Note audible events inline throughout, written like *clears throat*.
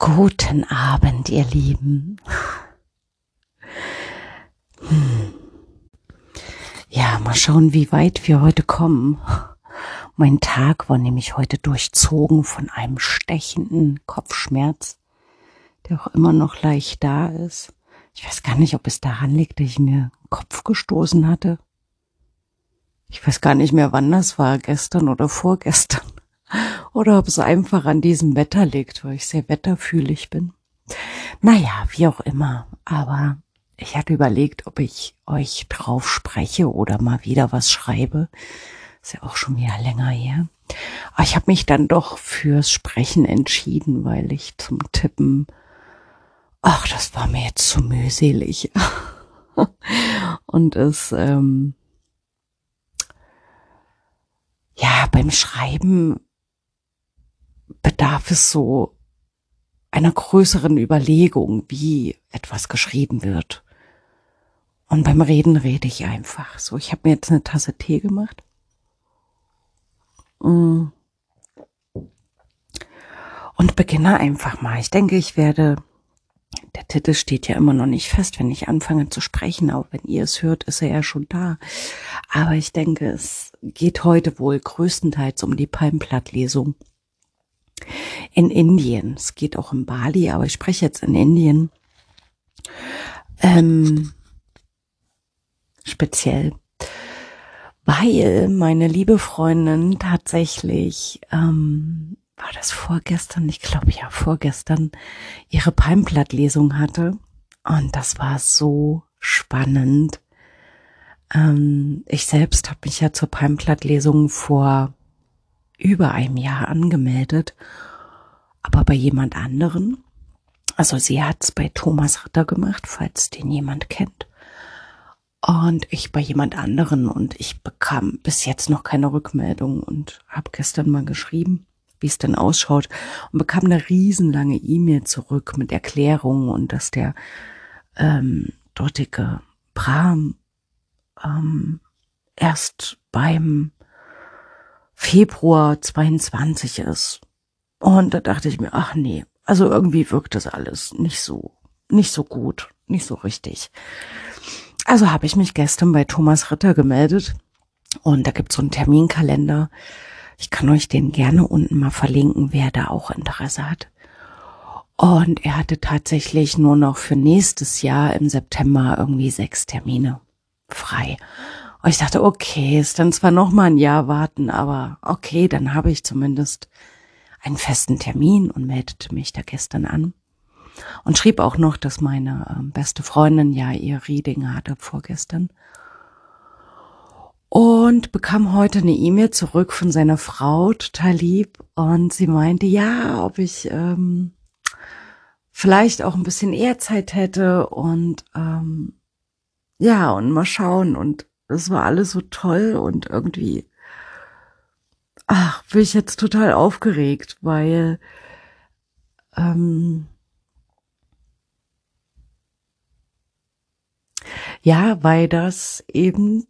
Guten Abend, ihr Lieben. Hm. Ja, mal schauen, wie weit wir heute kommen. Mein Tag war nämlich heute durchzogen von einem stechenden Kopfschmerz, der auch immer noch leicht da ist. Ich weiß gar nicht, ob es daran liegt, dass ich mir den Kopf gestoßen hatte. Ich weiß gar nicht mehr, wann das war, gestern oder vorgestern oder ob es einfach an diesem Wetter liegt, weil ich sehr wetterfühlig bin. Naja, wie auch immer. Aber ich hatte überlegt, ob ich euch drauf spreche oder mal wieder was schreibe. Ist ja auch schon wieder länger her. Aber ich habe mich dann doch fürs Sprechen entschieden, weil ich zum Tippen, ach, das war mir jetzt zu mühselig. *laughs* Und es, ähm, ja, beim Schreiben bedarf es so einer größeren Überlegung, wie etwas geschrieben wird. Und beim Reden rede ich einfach so. Ich habe mir jetzt eine Tasse Tee gemacht. Mm. Und beginne einfach mal. Ich denke, ich werde, der Titel steht ja immer noch nicht fest, wenn ich anfange zu sprechen, aber wenn ihr es hört, ist er ja schon da. Aber ich denke, es geht heute wohl größtenteils um die Palmblattlesung in Indien. Es geht auch in Bali, aber ich spreche jetzt in Indien. Ähm, speziell, weil meine liebe Freundin tatsächlich, ähm, war das vorgestern, ich glaube ja vorgestern, ihre Palmblattlesung hatte. Und das war so spannend. Ähm, ich selbst habe mich ja zur Palmblattlesung vor über einem Jahr angemeldet, aber bei jemand anderen. Also sie hat es bei Thomas Ritter gemacht, falls den jemand kennt. Und ich bei jemand anderen und ich bekam bis jetzt noch keine Rückmeldung und habe gestern mal geschrieben, wie es denn ausschaut und bekam eine riesenlange E-Mail zurück mit Erklärungen und dass der ähm, dortige Bram ähm, erst beim Februar 22 ist. Und da dachte ich mir, ach nee, also irgendwie wirkt das alles nicht so, nicht so gut, nicht so richtig. Also habe ich mich gestern bei Thomas Ritter gemeldet und da gibt's so einen Terminkalender. Ich kann euch den gerne unten mal verlinken, wer da auch Interesse hat. Und er hatte tatsächlich nur noch für nächstes Jahr im September irgendwie sechs Termine frei. Und ich dachte, okay, ist dann zwar noch mal ein Jahr warten, aber okay, dann habe ich zumindest einen festen Termin und meldete mich da gestern an. Und schrieb auch noch, dass meine äh, beste Freundin ja ihr Reading hatte vorgestern. Und bekam heute eine E-Mail zurück von seiner Frau, total lieb, und sie meinte, ja, ob ich ähm, vielleicht auch ein bisschen eher Zeit hätte und ähm, ja, und mal schauen. Und das war alles so toll und irgendwie, ach, bin ich jetzt total aufgeregt, weil ähm, ja, weil das eben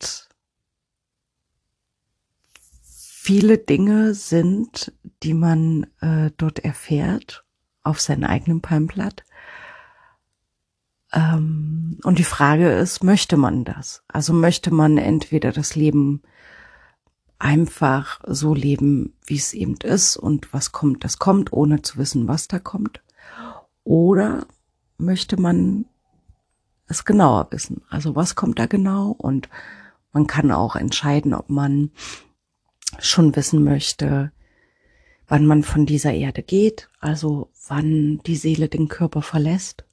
viele Dinge sind, die man äh, dort erfährt auf seinem eigenen Palmblatt ähm, und die Frage ist, möchte man das? Also möchte man entweder das Leben einfach so leben, wie es eben ist und was kommt, das kommt, ohne zu wissen, was da kommt? Oder möchte man es genauer wissen? Also was kommt da genau? Und man kann auch entscheiden, ob man schon wissen möchte, wann man von dieser Erde geht, also wann die Seele den Körper verlässt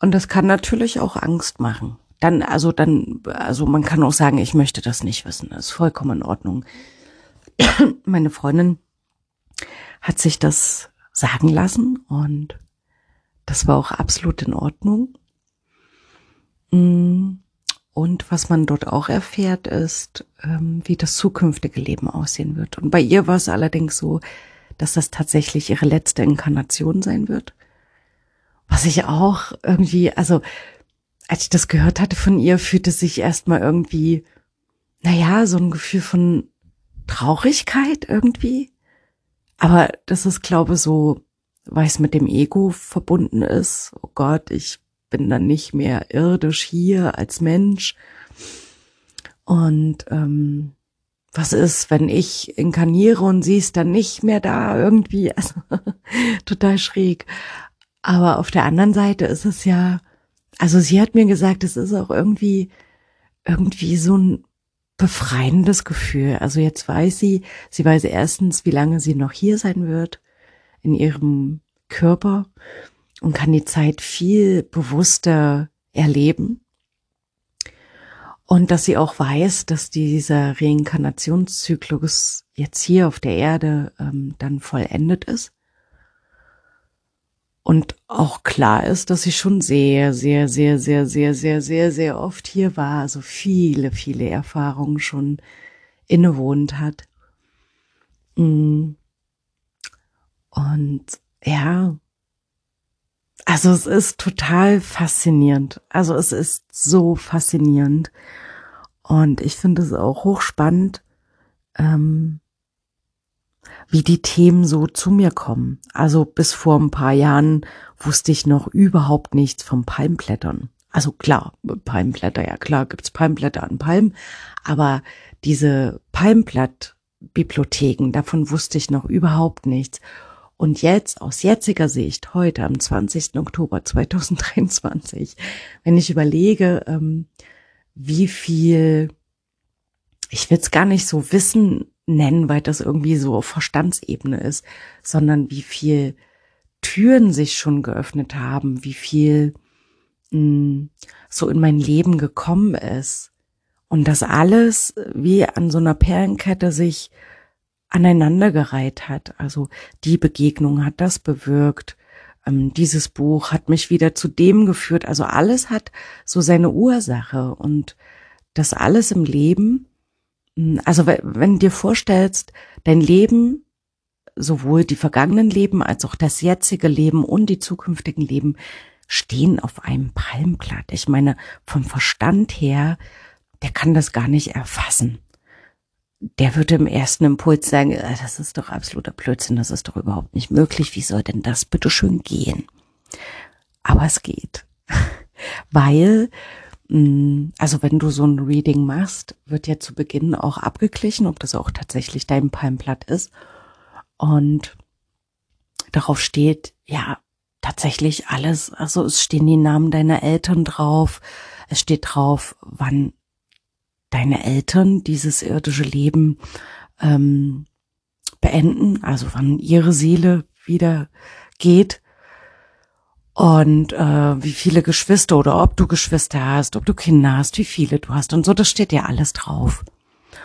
Und das kann natürlich auch Angst machen. Dann, also dann, also man kann auch sagen, ich möchte das nicht wissen. Das ist vollkommen in Ordnung. *clears throat* Meine Freundin hat sich das sagen lassen und das war auch absolut in Ordnung. Mm, und was man dort auch erfährt, ist, ähm, wie das zukünftige Leben aussehen wird. Und bei ihr war es allerdings so, dass das tatsächlich ihre letzte Inkarnation sein wird. Was ich auch irgendwie, also als ich das gehört hatte von ihr, fühlte sich erstmal irgendwie, naja, so ein Gefühl von Traurigkeit irgendwie. Aber das ist, glaube ich, so, weil es mit dem Ego verbunden ist. Oh Gott, ich bin dann nicht mehr irdisch hier als Mensch. Und ähm, was ist, wenn ich inkarniere und sie ist dann nicht mehr da irgendwie? *laughs* Also total schräg. Aber auf der anderen Seite ist es ja, also sie hat mir gesagt, es ist auch irgendwie, irgendwie so ein befreiendes Gefühl. Also jetzt weiß sie, sie weiß erstens, wie lange sie noch hier sein wird in ihrem Körper und kann die Zeit viel bewusster erleben. Und dass sie auch weiß, dass dieser Reinkarnationszyklus jetzt hier auf der Erde ähm, dann vollendet ist. Und auch klar ist, dass sie schon sehr, sehr, sehr, sehr, sehr, sehr, sehr, sehr oft hier war, also viele, viele Erfahrungen schon innewohnt hat. Mm. Und ja, also es ist total faszinierend. Also es ist so faszinierend. Und ich finde es auch hochspannend, ähm, wie die Themen so zu mir kommen. Also bis vor ein paar Jahren wusste ich noch überhaupt nichts vom Palmblättern. Also klar, Palmblätter, ja klar, gibt's Palmblätter an Palmen, aber diese Palmblattbibliotheken, davon wusste ich noch überhaupt nichts. Und jetzt, aus jetziger Sicht, heute am 20. Oktober 2023, wenn ich überlege, ähm, wie viel, ich will es gar nicht so wissen nennen, weil das irgendwie so auf Verstandsebene ist, sondern wie viel Türen sich schon geöffnet haben, wie viel mh, hm, so in mein Leben gekommen ist. Und das alles wie an so einer Perlenkette sich aneinandergereiht hat. Also die Begegnung hat das bewirkt. Ähm, dieses Buch hat mich wieder zu dem geführt. Also alles hat so seine Ursache und das alles im Leben. Hm, also wenn dir vorstellst, dein Leben, sowohl die vergangenen Leben als auch das jetzige Leben und die zukünftigen Leben stehen auf einem Palmblatt. Ich meine, vom Verstand her, der kann das gar nicht erfassen der würde im ersten Impuls sagen, äh, das ist doch absoluter Blödsinn, das ist doch überhaupt nicht möglich. Wie soll denn das bitte schön gehen? Aber es geht. *laughs* Weil, also wenn du so ein Reading machst, wird ja zu Beginn auch abgeglichen, ob das auch tatsächlich dein Palmblatt ist. Und darauf steht, ja, tatsächlich alles. Also es stehen die Namen deiner Eltern drauf. Es steht drauf, wann deine Eltern dieses irdische Leben ähm, beenden, also wann ihre Seele wieder geht und äh, wie viele Geschwister oder ob du Geschwister hast, ob du Kinder hast, wie viele du hast und so, das steht ja alles drauf.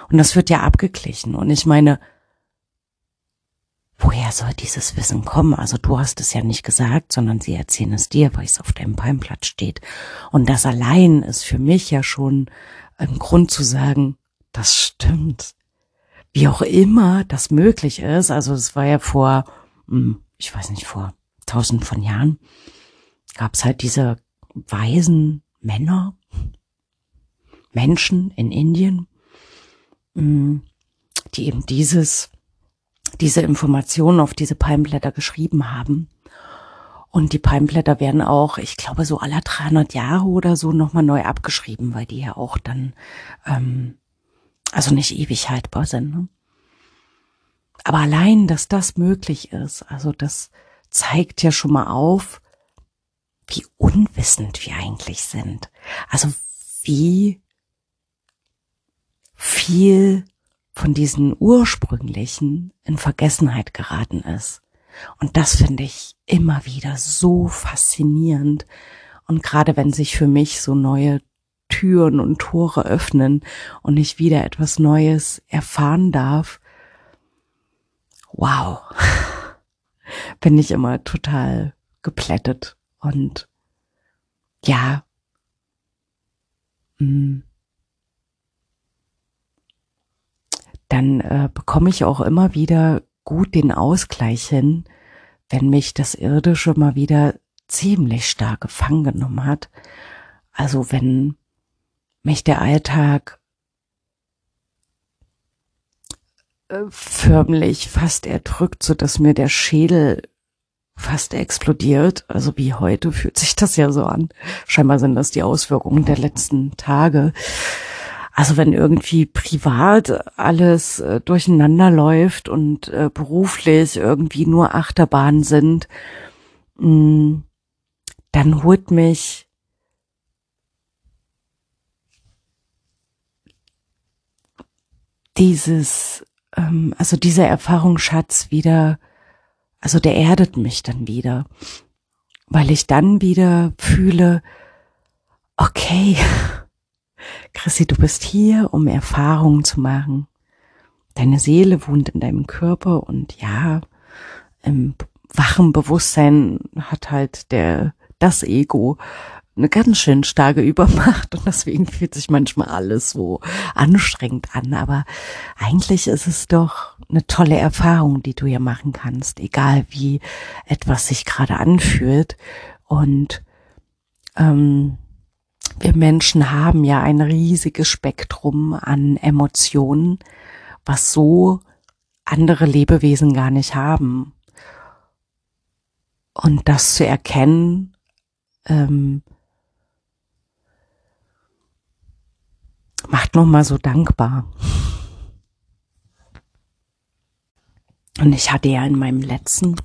Und das wird ja abgeglichen. Und ich meine, woher soll dieses Wissen kommen? Also du hast es ja nicht gesagt, sondern sie erzählen es dir, weil es auf deinem Palmblatt steht. Und das allein ist für mich ja schon ein Grund zu sagen, das stimmt. Wie auch immer das möglich ist, also es war ja vor, hm, ich weiß nicht, vor tausend von Jahren, gab es halt diese weisen Männer, Menschen in Indien, hm, die eben dieses, diese Informationen auf diese Palmblätter geschrieben haben. Und die Palmblätter werden auch, ich glaube, so aller 300 Jahre oder so nochmal neu abgeschrieben, weil die ja auch dann, ähm, also nicht ewig haltbar sind. Ne? Aber allein, dass das möglich ist, also das zeigt ja schon mal auf, wie unwissend wir eigentlich sind. Also wie viel von diesen ursprünglichen in Vergessenheit geraten ist. Und das finde ich immer wieder so faszinierend. Und gerade wenn sich für mich so neue Türen und Tore öffnen und ich wieder etwas Neues erfahren darf, wow, *laughs* bin ich immer total geplättet und ja, mm, dann äh, bekomme ich auch immer wieder gut den Ausgleich hin, wenn mich das Irdische mal wieder ziemlich stark gefangen genommen hat. Also wenn mich der Alltag äh, förmlich fast erdrückt, so dass mir der Schädel fast explodiert. Also wie heute fühlt sich das ja so an. Scheinbar sind das die Auswirkungen der letzten Tage. Also wenn irgendwie privat alles äh, durcheinander läuft und äh, beruflich irgendwie nur Achterbahnen sind, mh, mm, dann holt mich dieses, ähm, also dieser Erfahrungsschatz wieder, also der erdet mich dann wieder, weil ich dann wieder fühle, okay, *laughs* Chrissy, du bist hier, um Erfahrungen zu machen. Deine Seele wohnt in deinem Körper und ja, im wachen Bewusstsein hat halt der, das Ego eine ganz schön starke Übermacht und deswegen fühlt sich manchmal alles so anstrengend an. Aber eigentlich ist es doch eine tolle Erfahrung, die du hier machen kannst, egal wie etwas sich gerade anfühlt. Und ähm, wir Menschen haben ja ein riesiges Spektrum an Emotionen, was so andere Lebewesen gar nicht haben. Und das zu erkennen, ähm, macht nochmal so dankbar. Und ich hatte ja in meinem letzten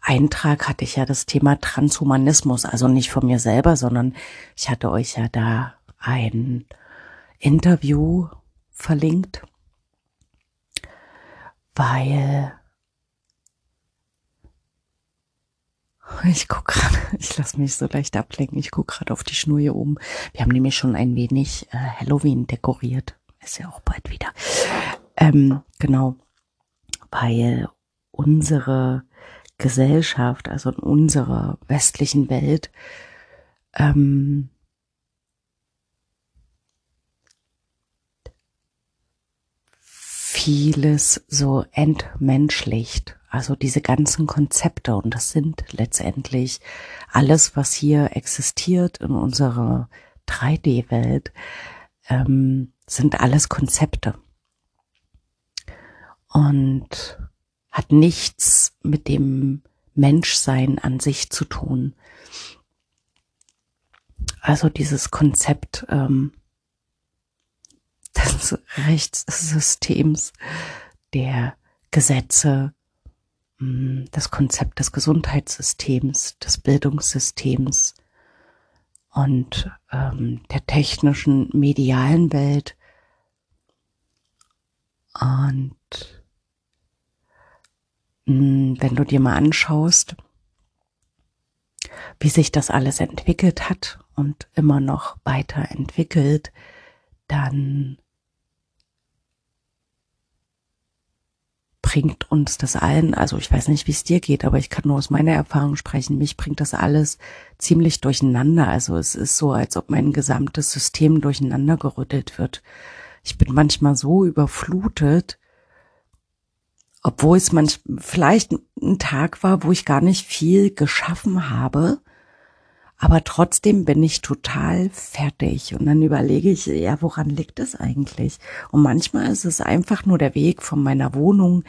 Eintrag hatte ich ja das Thema Transhumanismus, also nicht von mir selber, sondern ich hatte euch ja da ein Interview verlinkt, weil ich guck gerade, *laughs* ich lasse mich so leicht ablenken, ich guck gerade auf die Schnur hier oben. Wir haben nämlich schon ein wenig äh, Halloween dekoriert. Ist ja auch bald wieder. Ähm, genau, weil unsere Gesellschaft, also in unserer westlichen Welt, ähm, vieles so entmenschlicht. Also diese ganzen Konzepte und das sind letztendlich alles, was hier existiert in unserer 3D-Welt, ähm, sind alles Konzepte. Und hat nichts mit dem Menschsein an sich zu tun. Also dieses Konzept ähm, des Rechtssystems, der Gesetze, das Konzept des Gesundheitssystems, des Bildungssystems und ähm, der technischen medialen Welt. Und hm, wenn du dir mal anschaust, wie sich das alles entwickelt hat und immer noch weiterentwickelt, dann bringt uns das allen, also ich weiß nicht, wie es dir geht, aber ich kann nur aus meiner Erfahrung sprechen, mich bringt das alles ziemlich durcheinander. Also es ist so, als ob mein gesamtes System durcheinander gerüttelt wird. Ich bin manchmal so überflutet obwohl es manch, vielleicht ein Tag war, wo ich gar nicht viel geschaffen habe, aber trotzdem bin ich total fertig und dann überlege ich, ja, woran liegt es eigentlich? Und manchmal ist es einfach nur der Weg von meiner Wohnung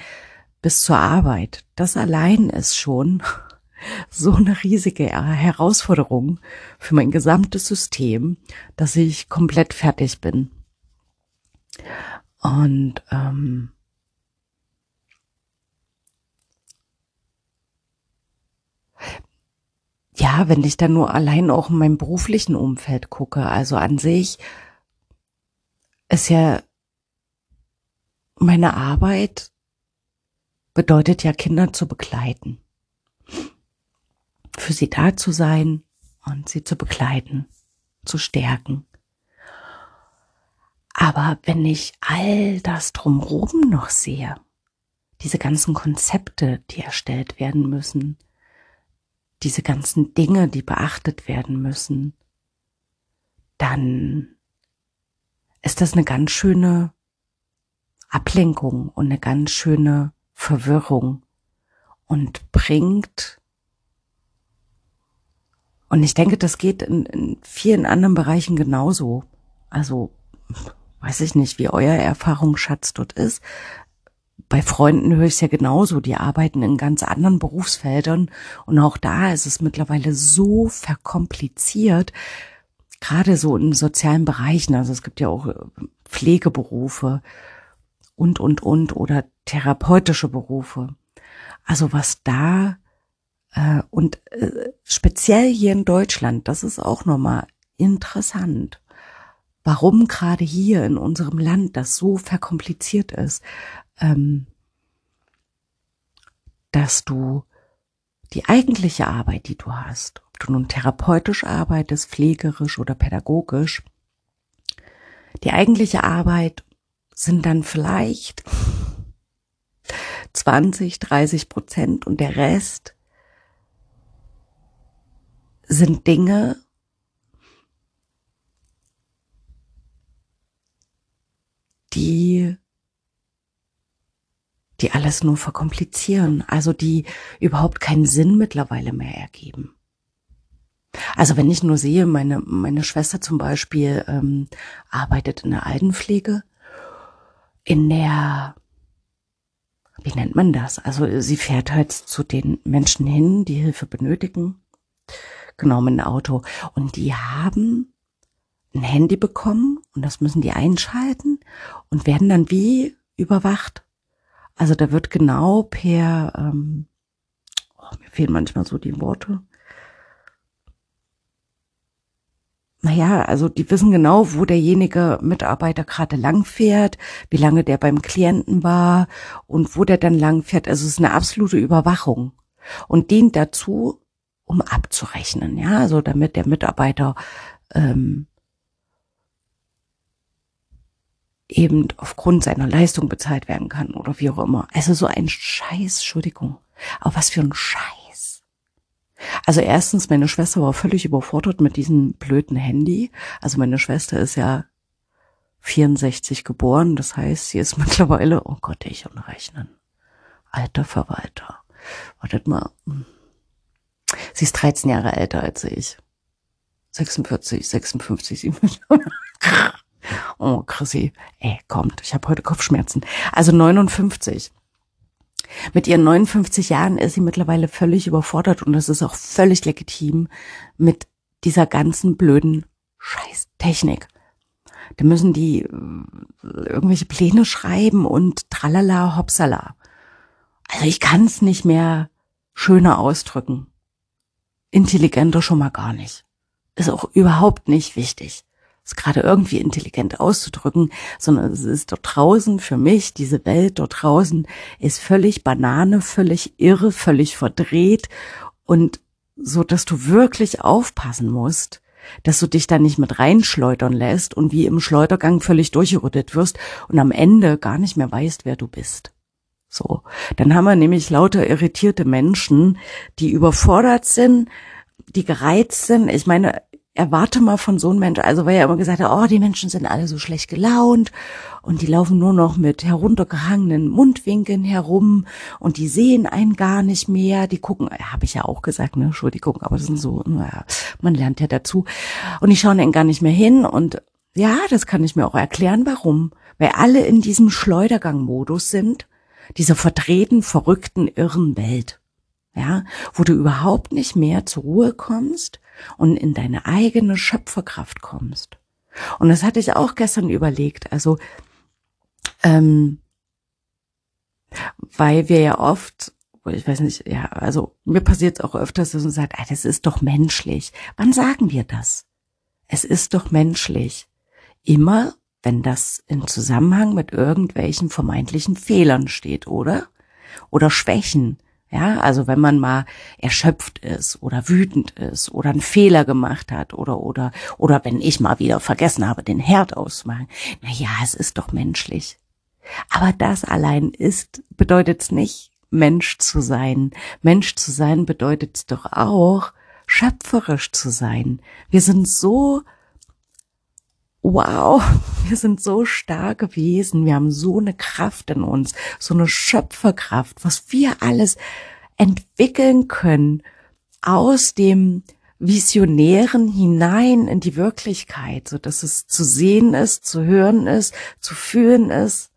bis zur Arbeit. Das allein ist schon *laughs* so eine riesige Herausforderung für mein gesamtes System, dass ich komplett fertig bin. Und ähm, ja, wenn ich dann nur allein auch in meinem beruflichen Umfeld gucke, also an sich ist ja meine Arbeit bedeutet ja Kinder zu begleiten, für sie da zu sein und sie zu begleiten, zu stärken. Aber wenn ich all das drumherum noch sehe, diese ganzen Konzepte, die erstellt werden müssen, diese ganzen Dinge, die beachtet werden müssen, dann ist das eine ganz schöne Ablenkung und eine ganz schöne Verwirrung und bringt, und ich denke, das geht in, in vielen anderen Bereichen genauso. Also, weiß ich nicht, wie euer Erfahrungsschatz dort ist. Bei Freunden höre ich es ja genauso, die arbeiten in ganz anderen Berufsfeldern und auch da ist es mittlerweile so verkompliziert, gerade so in sozialen Bereichen, also es gibt ja auch äh, Pflegeberufe und, und, und oder therapeutische Berufe. Also was da äh, und äh, speziell hier in Deutschland, das ist auch nochmal interessant, warum gerade hier in unserem Land das so verkompliziert ist, ähm, dass du die eigentliche Arbeit, die du hast, ob du nun therapeutisch arbeitest, pflegerisch oder pädagogisch, die eigentliche Arbeit sind dann vielleicht 20, 30 Prozent und der Rest sind Dinge, die die alles nur verkomplizieren, also die überhaupt keinen Sinn mittlerweile mehr ergeben. Also wenn ich nur sehe, meine, meine Schwester zum Beispiel ähm, arbeitet in der Altenpflege, in der, wie nennt man das? Also sie fährt halt zu den Menschen hin, die Hilfe benötigen genommen Auto. Und die haben ein Handy bekommen und das müssen die einschalten und werden dann wie überwacht. Also da wird genau per, ähm, oh, mir fehlen manchmal so die Worte. Naja, also die wissen genau, wo derjenige Mitarbeiter gerade langfährt, wie lange der beim Klienten war und wo der dann langfährt. Also es ist eine absolute Überwachung und dient dazu, um abzurechnen, ja, also damit der Mitarbeiter ähm, eben aufgrund seiner Leistung bezahlt werden kann oder wie auch immer. Also so ein Scheiß, Entschuldigung. Aber was für ein Scheiß. Also erstens, meine Schwester war völlig überfordert mit diesem blöden Handy. Also meine Schwester ist ja 64 geboren, das heißt, sie ist *laughs* mittlerweile, oh Gott, ich und Rechnen. Alter Verwalter. Wartet mal. Hm. Sie ist 13 Jahre älter als ich. 46, 56, 57. oh, Chrissy. Ey, kommt, ich habe heute Kopfschmerzen. Also 59. Mit ihren 59 Jahren ist sie mittlerweile völlig überfordert und das ist auch völlig legitim mit dieser ganzen blöden Scheißtechnik. Da müssen die äh, irgendwelche Pläne schreiben und tralala hopsala. Also ich kann es nicht mehr schöner ausdrücken intelligenter schon mal gar nicht. Ist auch überhaupt nicht wichtig, es gerade irgendwie intelligent auszudrücken, sondern es ist dort draußen für mich, diese Welt dort draußen ist völlig banane, völlig irre, völlig verdreht und so, dass du wirklich aufpassen musst, dass du dich da nicht mit reinschleudern lässt und wie im Schleudergang völlig durchgerüttet wirst und am Ende gar nicht mehr weißt, wer du bist. So. Dann haben wir nämlich lauter irritierte Menschen, die überfordert sind, die gereizt sind. Ich meine, erwarte mal von so einem Menschen, also weil er immer gesagt hat, oh, die Menschen sind alle so schlecht gelaunt und die laufen nur noch mit heruntergehangenen Mundwinkeln herum und die sehen einen gar nicht mehr, die gucken, habe ich ja auch gesagt, ne, Entschuldigung, aber das sind so, naja, man lernt ja dazu und die schauen einen gar nicht mehr hin und ja, das kann ich mir auch erklären, warum, weil alle in diesem Schleudergang-Modus sind dieser verdrehten, verrückten, irren Welt. Ja, wo du überhaupt nicht mehr zur Ruhe kommst und in deine eigene Schöpferkraft kommst. Und das hatte ich auch gestern überlegt. Also, ähm, weil wir ja oft, ich weiß nicht, ja, also mir passiert es auch öfters, dass man sagt, ah, das ist doch menschlich. Wann sagen wir das? Es ist doch menschlich. Immer wenn das in Zusammenhang mit irgendwelchen vermeintlichen Fehlern steht, oder? Oder Schwächen. Ja, also wenn man mal erschöpft ist oder wütend ist oder einen Fehler gemacht hat oder oder oder wenn ich mal wieder vergessen habe, den Herd auszumachen. Na ja, es ist doch menschlich. Aber das allein ist bedeutet's nicht Mensch zu sein. Mensch zu sein bedeutet's doch auch schöpferisch zu sein. Wir sind so wow, wir sind so starke Wesen, wir haben so eine Kraft in uns, so eine Schöpferkraft, was wir alles entwickeln können aus dem Visionären hinein in die Wirklichkeit, so dass es zu sehen ist, zu hören ist, zu fühlen ist.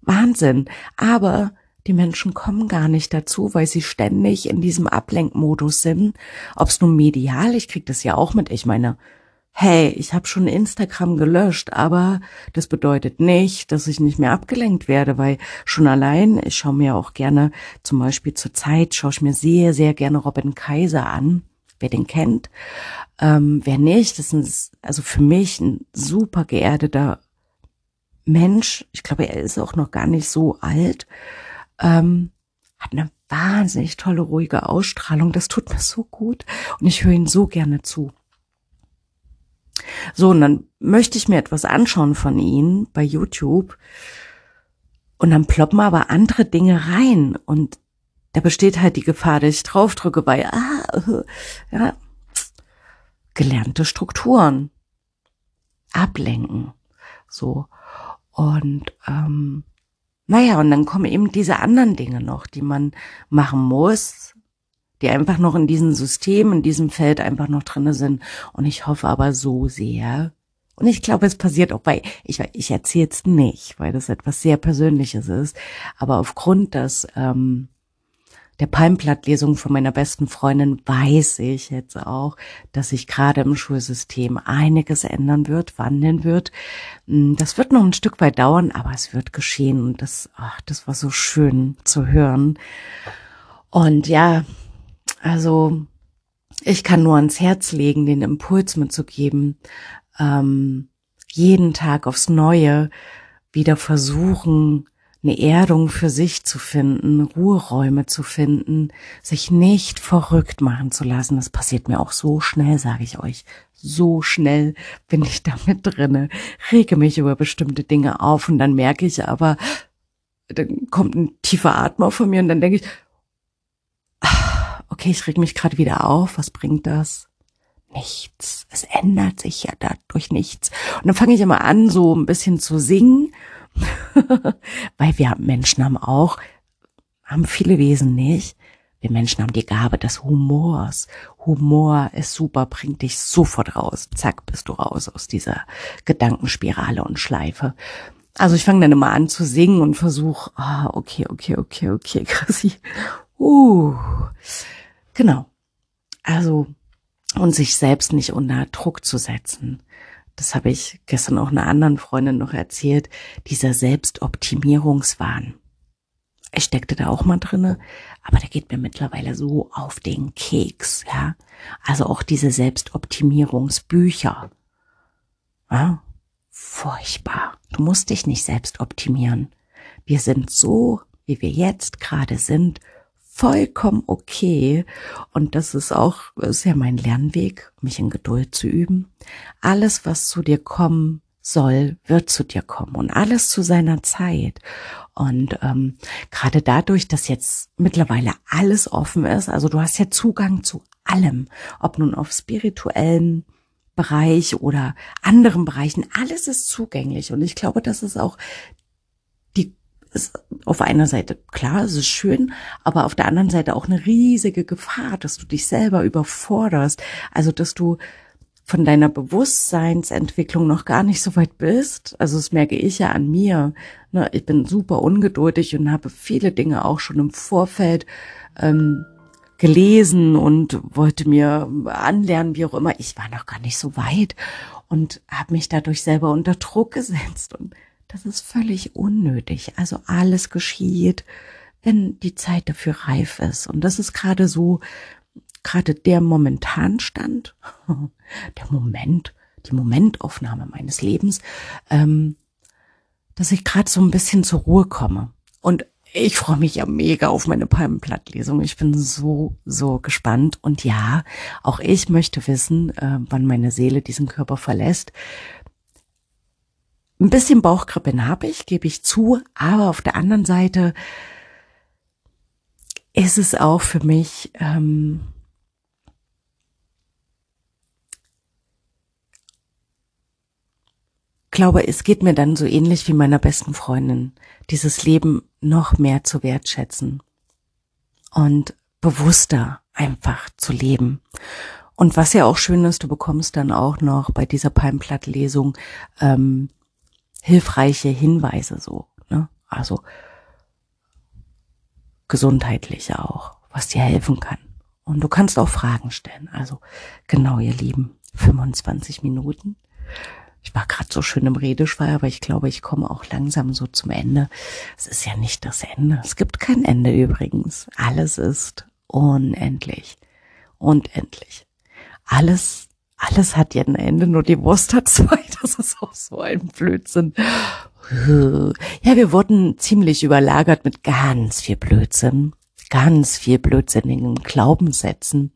Wahnsinn. Aber die Menschen kommen gar nicht dazu, weil sie ständig in diesem Ablenkmodus sind. Ob es nun medial, ich krieg das ja auch mit. Ich meine, hey, ich habe schon Instagram gelöscht, aber das bedeutet nicht, dass ich nicht mehr abgelenkt werde, weil schon allein, ich schaue mir auch gerne, zum Beispiel zur Zeit, schaue ich mir sehr, sehr gerne Robin Kaiser an wer den kennt. Ähm, wer nicht, das ist also für mich ein super geerdeter Mensch. Ich glaube, er ist auch noch gar nicht so alt. Ähm, hat eine wahnsinnig tolle, ruhige Ausstrahlung. Das tut mir so gut und ich höre ihn so gerne zu. So, und dann möchte ich mir etwas anschauen von ihm bei YouTube. Und dann ploppen aber andere Dinge rein. Und da besteht halt die Gefahr, dass ich draufdrücke, weil, ah, ja, gelernte Strukturen ablenken, so. Und, ähm, naja, und dann kommen eben diese anderen Dinge noch, die man machen muss, die einfach noch in diesem System, in diesem Feld einfach noch drinne sind. Und ich hoffe aber so sehr, und ich glaube, es passiert auch bei, ich, ich erzähle es nicht, weil das etwas sehr Persönliches ist, aber aufgrund des, ähm, der Palmblattlesung von meiner besten Freundin weiß ich jetzt auch, dass sich gerade im Schulsystem einiges ändern wird, wandeln wird. Hm, das wird noch ein Stück weit dauern, aber es wird geschehen und das, ach, das war so schön zu hören. Und ja, also ich kann nur ans Herz legen, den Impuls mitzugeben, ähm, jeden Tag aufs Neue wieder versuchen, eine Erdung für sich zu finden, Ruheräume zu finden, sich nicht verrückt machen zu lassen. Das passiert mir auch so schnell, sage ich euch. So schnell bin ich damit drinne, rege mich über bestimmte Dinge auf und dann merke ich aber, dann kommt ein tiefer Atmer von mir und dann denke ich, okay, ich reg mich gerade wieder auf, was bringt das? Nichts. Es ändert sich ja dadurch nichts. Und dann fange ich immer an, so ein bisschen zu singen *laughs* Weil wir Menschen haben auch, haben viele Wesen nicht. Wir Menschen haben die Gabe des Humors. Humor ist super, bringt dich sofort raus. Zack, bist du raus aus dieser Gedankenspirale und Schleife. Also ich fange dann immer an zu singen und versuche, ah, okay, okay, okay, okay, *laughs* Chrissy. Uh, genau. Also, und sich selbst nicht unter Druck zu setzen das habe ich gestern auch einer anderen Freundin noch erzählt, dieser Selbstoptimierungswahn. Ich steckte da auch mal drinne, aber der geht mir mittlerweile so auf den Keks, ja. Also auch diese Selbstoptimierungsbücher. Ja, furchtbar. Du musst dich nicht selbst optimieren. Wir sind so, wie wir jetzt gerade sind, vollkommen okay. Und das ist auch, ist ja mein Lernweg, mich in Geduld zu üben. Alles, was zu dir kommen soll, wird zu dir kommen und alles zu seiner Zeit. Und ähm, gerade dadurch, dass jetzt mittlerweile alles offen ist, also du hast ja Zugang zu allem, ob nun auf spirituellen Bereich oder anderen Bereichen, alles ist zugänglich. Und ich glaube, das ist auch ist auf einer Seite klar, es ist schön, aber auf der anderen Seite auch eine riesige Gefahr, dass du dich selber überforderst. Also, dass du von deiner Bewusstseinsentwicklung noch gar nicht so weit bist. Also das merke ich ja an mir. Ne, ich bin super ungeduldig und habe viele Dinge auch schon im Vorfeld ähm, gelesen und wollte mir anlernen, wie auch immer. Ich war noch gar nicht so weit und habe mich dadurch selber unter Druck gesetzt und das ist völlig unnötig. Also alles geschieht, wenn die Zeit dafür reif ist. Und das ist gerade so, gerade der Momentanstand, *laughs* der Moment, die Momentaufnahme meines Lebens, ähm, dass ich gerade so ein bisschen zur Ruhe komme. Und ich freue mich ja mega auf meine Palmenblattlesung. Ich bin so, so gespannt. Und ja, auch ich möchte wissen, äh, wann meine Seele diesen Körper verlässt. Ein bisschen Bauchkribbeln habe ich, gebe ich zu, aber auf der anderen Seite ist es auch für mich ähm, glaube, es geht mir dann so ähnlich wie meiner besten Freundin, dieses Leben noch mehr zu wertschätzen und bewusster einfach zu leben. Und was ja auch schön ist, du bekommst dann auch noch bei dieser Palmblattlesung ähm, hilfreiche Hinweise so. Ne? Also gesundheitlich auch, was dir helfen kann. Und du kannst auch Fragen stellen. Also genau, ihr Lieben, 25 Minuten. Ich war gerade so schön im Redeschweier, aber ich glaube, ich komme auch langsam so zum Ende. Es ist ja nicht das Ende. Es gibt kein Ende übrigens. Alles ist unendlich. Unendlich. Alles, alles hat ja ein Ende, nur die Wurst hat zwei. *laughs* Das ist auch so ein Blödsinn. Ja, wir wurden ziemlich überlagert mit ganz viel Blödsinn ganz viel blödsinnigen Glaubenssätzen.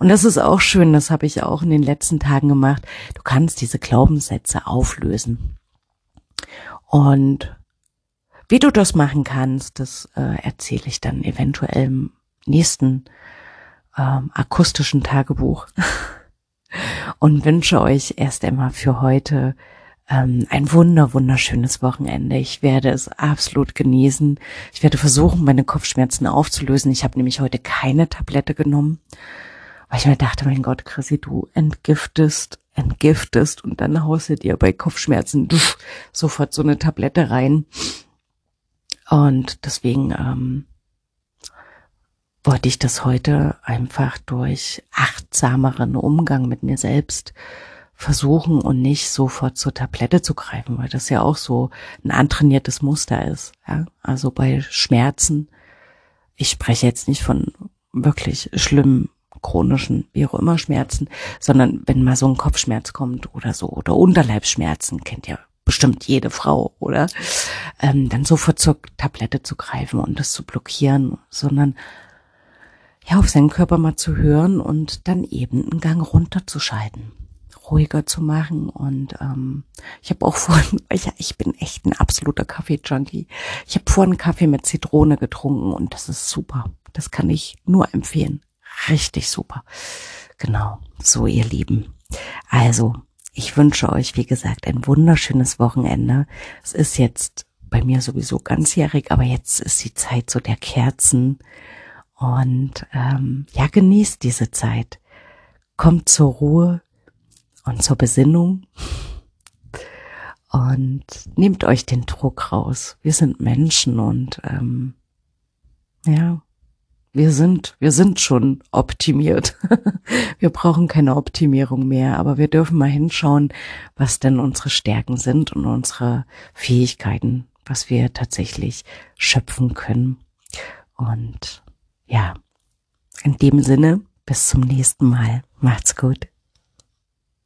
Und das ist auch schön, das habe ich auch in den letzten Tagen gemacht. Du kannst diese Glaubenssätze auflösen. Und wie du das machen kannst, das äh, erzähle ich dann eventuell im nächsten ähm, akustischen Tagebuch. *laughs* Und wünsche euch erst einmal für heute ähm, ein wunder, wunderschönes Wochenende. Ich werde es absolut genießen. Ich werde versuchen, meine Kopfschmerzen aufzulösen. Ich habe nämlich heute keine Tablette genommen, weil ich mir dachte, mein Gott, Chrissy, du entgiftest, entgiftest und dann haust du dir bei Kopfschmerzen duff, sofort so eine Tablette rein. Und deswegen ähm, wollte ich das heute einfach durch achtsameren Umgang mit mir selbst versuchen und nicht sofort zur Tablette zu greifen, weil das ja auch so ein antrainiertes Muster ist. Ja? Also bei Schmerzen, ich spreche jetzt nicht von wirklich schlimmen chronischen, wie auch immer Schmerzen, sondern wenn mal so ein Kopfschmerz kommt oder so oder Unterleibsschmerzen, kennt ja bestimmt jede Frau, oder? Ähm, dann sofort zur Tablette zu greifen und das zu blockieren, sondern ja, auf seinen Körper mal zu hören und dann eben einen Gang runterzuschalten ruhiger zu machen. Und ähm, ich habe auch *laughs* vorhin, ich, ich bin echt ein absoluter Kaffee-Junkie. Ich habe vorhin Kaffee mit Zitrone getrunken und das ist super. Das kann ich nur empfehlen. Richtig super. Genau, so ihr Lieben. Also, ich wünsche euch, wie gesagt, ein wunderschönes Wochenende. Es ist jetzt bei mir sowieso ganzjährig, aber jetzt ist die Zeit so der Kerzen. Und ähm, ja, genießt diese Zeit. Kommt zur Ruhe, und zur Besinnung und nehmt euch den Druck raus. Wir sind Menschen und ähm, ja, wir sind, wir sind schon optimiert. *laughs* wir brauchen keine Optimierung mehr, aber wir dürfen mal hinschauen, was denn unsere Stärken sind und unsere Fähigkeiten, was wir tatsächlich schöpfen können. Und ja, in dem Sinne, bis zum nächsten Mal. Macht's gut.